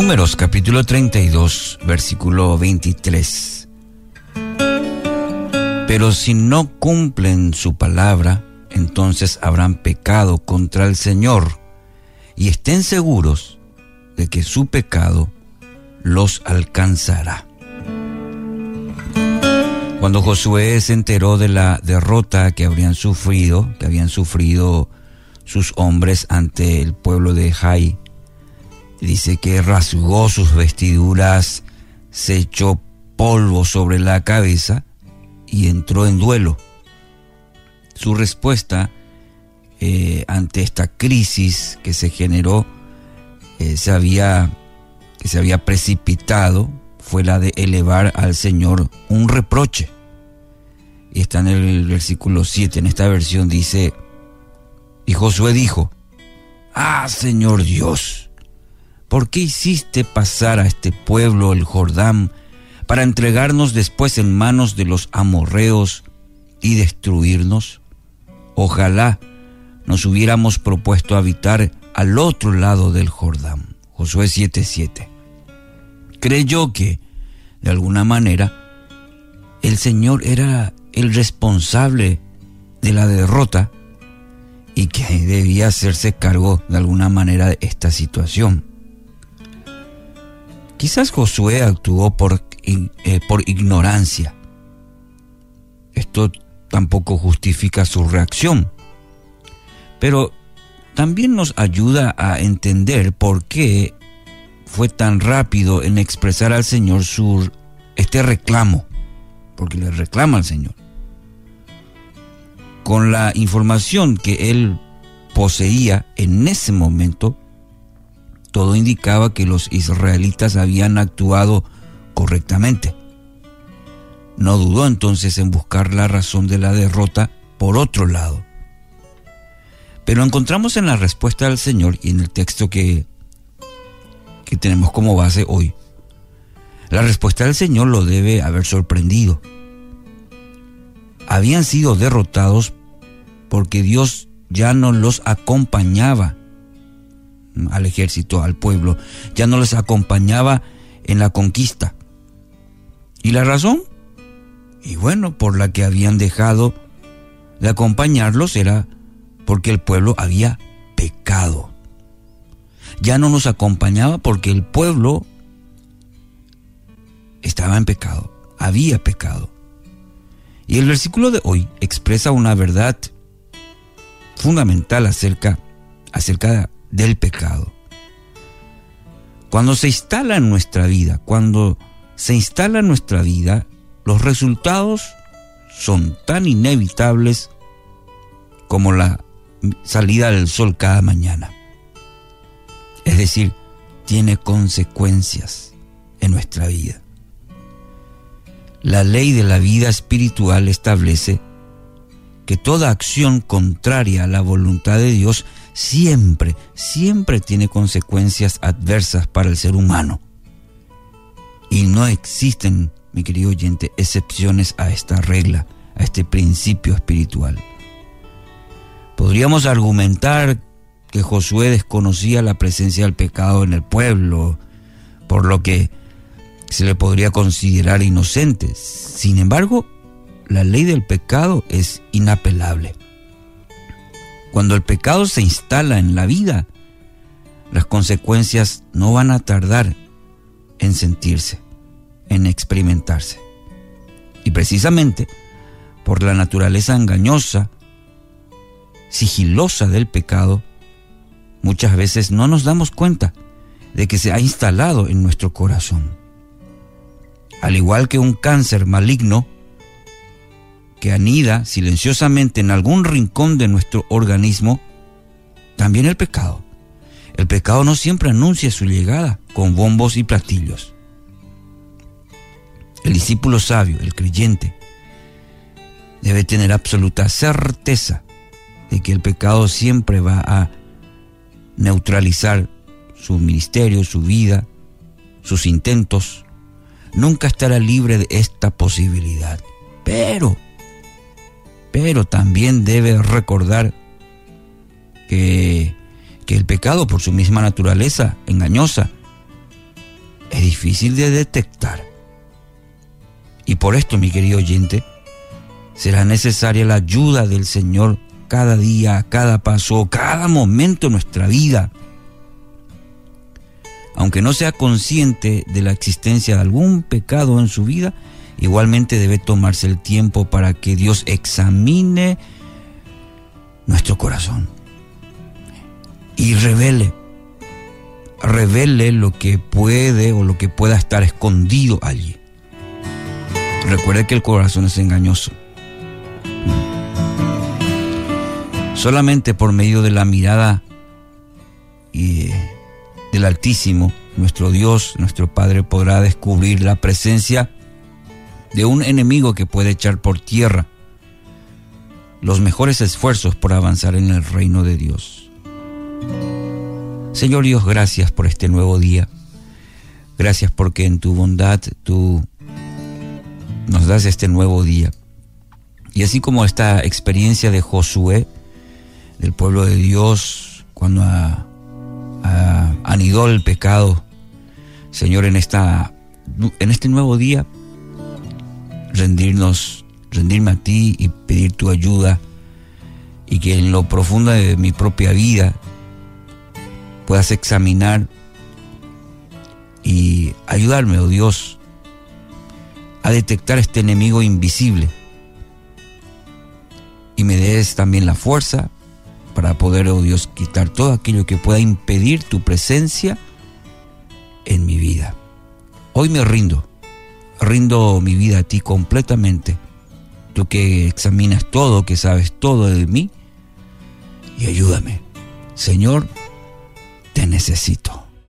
Números capítulo 32, versículo 23. Pero si no cumplen su palabra, entonces habrán pecado contra el Señor y estén seguros de que su pecado los alcanzará. Cuando Josué se enteró de la derrota que habrían sufrido, que habían sufrido sus hombres ante el pueblo de Jai, dice que rasgó sus vestiduras, se echó polvo sobre la cabeza y entró en duelo. Su respuesta eh, ante esta crisis que se generó, eh, se había, que se había precipitado fue la de elevar al Señor un reproche. Y está en el versículo 7, en esta versión dice, y Josué dijo, Ah, Señor Dios, ¿por qué hiciste pasar a este pueblo el Jordán para entregarnos después en manos de los amorreos y destruirnos? Ojalá nos hubiéramos propuesto habitar al otro lado del Jordán. Josué 7:7 creyó que, de alguna manera, el Señor era el responsable de la derrota y que debía hacerse cargo de alguna manera de esta situación. Quizás Josué actuó por, eh, por ignorancia. Esto tampoco justifica su reacción, pero también nos ayuda a entender por qué fue tan rápido en expresar al Señor su, este reclamo, porque le reclama al Señor. Con la información que él poseía en ese momento, todo indicaba que los israelitas habían actuado correctamente. No dudó entonces en buscar la razón de la derrota por otro lado. Pero encontramos en la respuesta del Señor y en el texto que que tenemos como base hoy. La respuesta del Señor lo debe haber sorprendido. Habían sido derrotados porque Dios ya no los acompañaba al ejército, al pueblo, ya no les acompañaba en la conquista. ¿Y la razón? Y bueno, por la que habían dejado de acompañarlos era porque el pueblo había pecado ya no nos acompañaba porque el pueblo estaba en pecado, había pecado. Y el versículo de hoy expresa una verdad fundamental acerca, acerca del pecado. Cuando se instala en nuestra vida, cuando se instala en nuestra vida, los resultados son tan inevitables como la salida del sol cada mañana. Es decir, tiene consecuencias en nuestra vida. La ley de la vida espiritual establece que toda acción contraria a la voluntad de Dios siempre, siempre tiene consecuencias adversas para el ser humano. Y no existen, mi querido oyente, excepciones a esta regla, a este principio espiritual. Podríamos argumentar que Josué desconocía la presencia del pecado en el pueblo, por lo que se le podría considerar inocente. Sin embargo, la ley del pecado es inapelable. Cuando el pecado se instala en la vida, las consecuencias no van a tardar en sentirse, en experimentarse. Y precisamente por la naturaleza engañosa, sigilosa del pecado, muchas veces no nos damos cuenta de que se ha instalado en nuestro corazón. Al igual que un cáncer maligno que anida silenciosamente en algún rincón de nuestro organismo, también el pecado. El pecado no siempre anuncia su llegada con bombos y platillos. El discípulo sabio, el creyente, debe tener absoluta certeza de que el pecado siempre va a neutralizar su ministerio, su vida, sus intentos. Nunca estará libre de esta posibilidad. Pero, pero también debe recordar que, que el pecado por su misma naturaleza engañosa difícil de detectar. Y por esto, mi querido oyente, será necesaria la ayuda del Señor cada día, cada paso, cada momento de nuestra vida. Aunque no sea consciente de la existencia de algún pecado en su vida, igualmente debe tomarse el tiempo para que Dios examine nuestro corazón y revele, revele lo que puede o lo que pueda estar escondido allí. Recuerde que el corazón es engañoso. Solamente por medio de la mirada y del Altísimo, nuestro Dios, nuestro Padre podrá descubrir la presencia de un enemigo que puede echar por tierra los mejores esfuerzos por avanzar en el reino de Dios. Señor Dios, gracias por este nuevo día. Gracias porque en tu bondad tú nos das este nuevo día. Y así como esta experiencia de Josué, del pueblo de Dios, cuando anidó el pecado, Señor, en, esta, en este nuevo día, rendirnos, rendirme a ti y pedir tu ayuda y que en lo profundo de mi propia vida puedas examinar y ayudarme, oh Dios, a detectar este enemigo invisible y me des también la fuerza para poder, oh Dios, quitar todo aquello que pueda impedir tu presencia en mi vida. Hoy me rindo, rindo mi vida a ti completamente, tú que examinas todo, que sabes todo de mí, y ayúdame. Señor, te necesito.